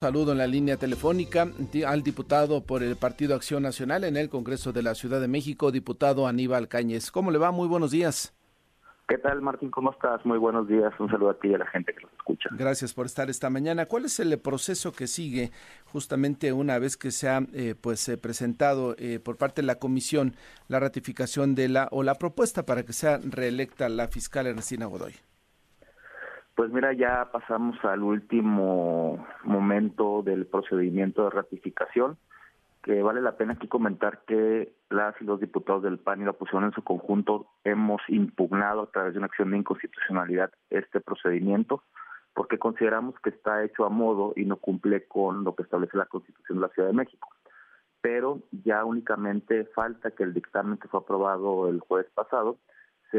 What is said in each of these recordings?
Saludo en la línea telefónica al diputado por el Partido Acción Nacional en el Congreso de la Ciudad de México, diputado Aníbal Cáñez. ¿Cómo le va? Muy buenos días. ¿Qué tal, Martín? ¿Cómo estás? Muy buenos días. Un saludo a ti y a la gente que nos escucha. Gracias por estar esta mañana. ¿Cuál es el proceso que sigue justamente una vez que se ha eh, pues eh, presentado eh, por parte de la comisión la ratificación de la o la propuesta para que sea reelecta la fiscal Ernestina Godoy? Pues mira, ya pasamos al último momento del procedimiento de ratificación, que vale la pena aquí comentar que las y los diputados del PAN y la oposición en su conjunto hemos impugnado a través de una acción de inconstitucionalidad este procedimiento, porque consideramos que está hecho a modo y no cumple con lo que establece la Constitución de la Ciudad de México. Pero ya únicamente falta que el dictamen que fue aprobado el jueves pasado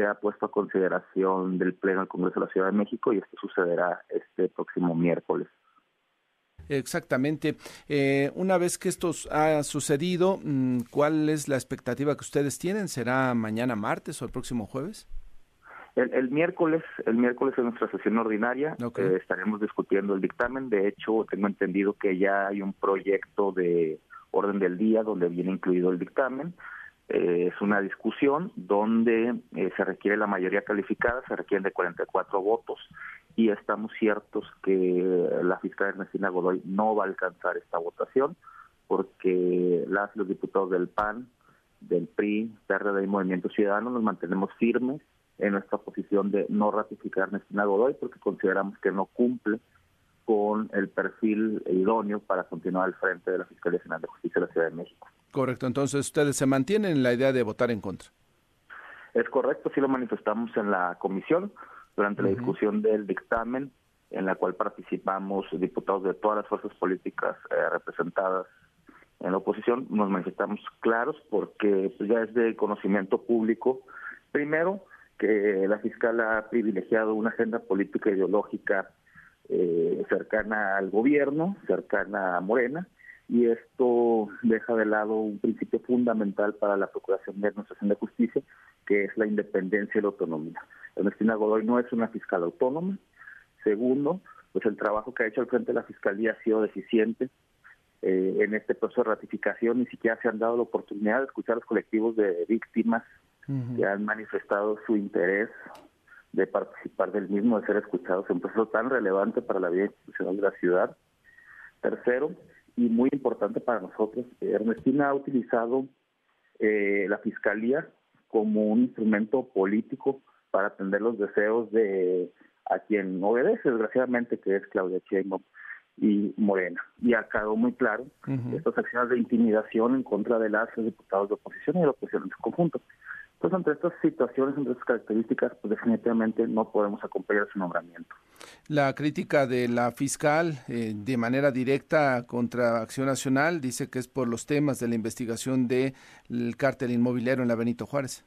ha puesto a consideración del Pleno del Congreso de la Ciudad de México y esto sucederá este próximo miércoles. Exactamente. Eh, una vez que esto ha sucedido, mm, ¿cuál es la expectativa que ustedes tienen? ¿Será mañana martes o el próximo jueves? El, miércoles, el miércoles en nuestra sesión ordinaria eh, estaremos discutiendo el dictamen. De hecho, tengo entendido que ya hay un proyecto de orden del día donde viene incluido el dictamen. Eh, es una discusión donde eh, se requiere la mayoría calificada, se requieren de 44 votos. Y estamos ciertos que la fiscal Ernestina Godoy no va a alcanzar esta votación porque las los diputados del PAN, del PRI, PRD y Movimiento Ciudadano nos mantenemos firmes en nuestra posición de no ratificar a Ernestina Godoy porque consideramos que no cumple con el perfil idóneo para continuar al frente de la Fiscalía General de Justicia de la Ciudad de México. Correcto, entonces ustedes se mantienen en la idea de votar en contra. Es correcto, sí lo manifestamos en la comisión durante la discusión del dictamen en la cual participamos diputados de todas las fuerzas políticas eh, representadas en la oposición, nos manifestamos claros porque pues, ya es de conocimiento público, primero, que la fiscal ha privilegiado una agenda política ideológica eh, cercana al gobierno, cercana a Morena, y esto deja de lado un principio fundamental para la procuración de administración de justicia, que es la independencia y la autonomía. Ernestina Godoy no es una fiscal autónoma. Segundo, pues el trabajo que ha hecho al frente de la fiscalía ha sido deficiente. Eh, en este proceso de ratificación ni siquiera se han dado la oportunidad de escuchar a los colectivos de víctimas que han manifestado su interés de participar del mismo, de ser escuchados en un proceso tan relevante para la vida institucional de la ciudad. Tercero, y muy importante para nosotros, Ernestina ha utilizado eh, la fiscalía como un instrumento político para atender los deseos de a quien obedece, desgraciadamente, que es Claudia Sheinbaum y Morena. Y ha quedado muy claro estas acciones de intimidación en contra de las diputados de oposición y de la oposición en su conjunto. Entonces, entre estas situaciones, entre estas características, pues definitivamente no podemos acompañar su nombramiento. La crítica de la fiscal eh, de manera directa contra Acción Nacional dice que es por los temas de la investigación del cártel inmobiliario en la Benito Juárez.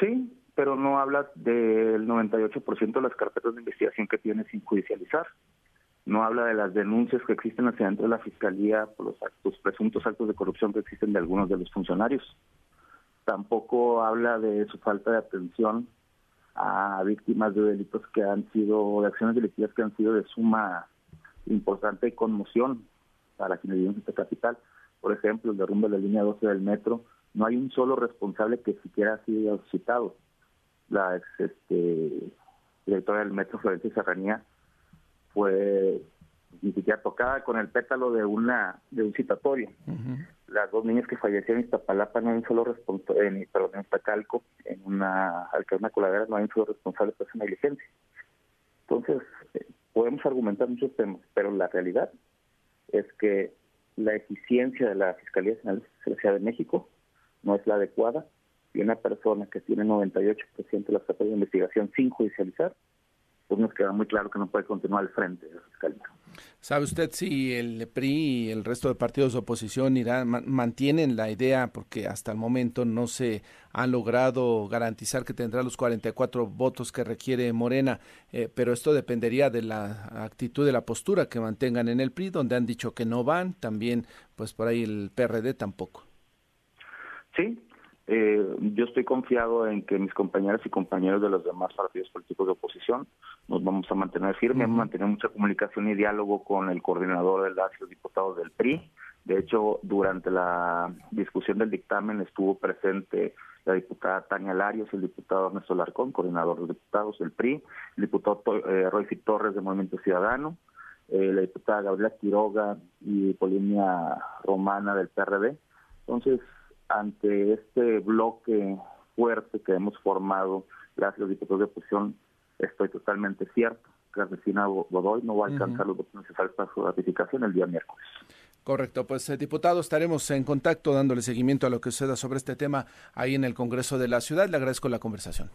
Sí, pero no habla del 98% de las carpetas de investigación que tiene sin judicializar. No habla de las denuncias que existen hacia dentro de la fiscalía por los actos, presuntos actos de corrupción que existen de algunos de los funcionarios tampoco habla de su falta de atención a víctimas de delitos que han sido, de acciones delictivas que han sido de suma importante conmoción para quienes viven en esta capital. Por ejemplo, el derrumbe de la línea 12 del metro, no hay un solo responsable que siquiera ha sido citado. La ex este, directora del metro, Florencia Serranía, fue ni siquiera tocada con el pétalo de una de un citatorio las dos niñas que fallecieron en Iztapalapa no hay un solo responsable, en, perdón, en Iztacalco, en una, al una coladera, no hay un solo responsable por esa negligencia. Entonces, eh, podemos argumentar muchos temas, pero la realidad es que la eficiencia de la Fiscalía General de la Ciudad de México no es la adecuada y una persona que tiene 98% de las capas de investigación sin judicializar, pues nos queda muy claro que no puede continuar al frente de la Fiscalía. ¿Sabe usted si el PRI y el resto de partidos de oposición irán, mantienen la idea, porque hasta el momento no se han logrado garantizar que tendrá los 44 votos que requiere Morena, eh, pero esto dependería de la actitud, de la postura que mantengan en el PRI, donde han dicho que no van, también pues por ahí el PRD tampoco. Sí, Eh, yo estoy confiado en que mis compañeras y compañeros de los demás partidos políticos de oposición nos vamos a mantener firmes, uh mantener mucha comunicación y diálogo con el coordinador de los diputados del PRI. De hecho, durante la discusión del dictamen estuvo presente la diputada Tania Larios, el diputado Ernesto Larcón, coordinador de diputados del PRI, el diputado eh, Roy Torres del Movimiento Ciudadano, eh, la diputada Gabriela Quiroga y Polinia Romana del PRD. Entonces, ante este bloque fuerte que hemos formado las los diputados de oposición, estoy totalmente cierto vecina Godoy no va a alcanzar los votos necesarios para su ratificación el día miércoles. Correcto, pues eh, diputado, estaremos en contacto dándole seguimiento a lo que suceda sobre este tema ahí en el Congreso de la Ciudad. Le agradezco la conversación.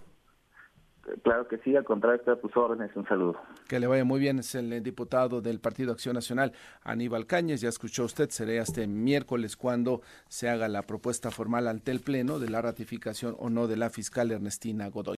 Claro que sí, al contrario, está a tus órdenes. Un saludo. Que le vaya muy bien. Es el diputado del Partido Acción Nacional, Aníbal Cañes. Ya escuchó usted, será este miércoles cuando se haga la propuesta formal ante el Pleno de la ratificación o no de la fiscal Ernestina Godoy.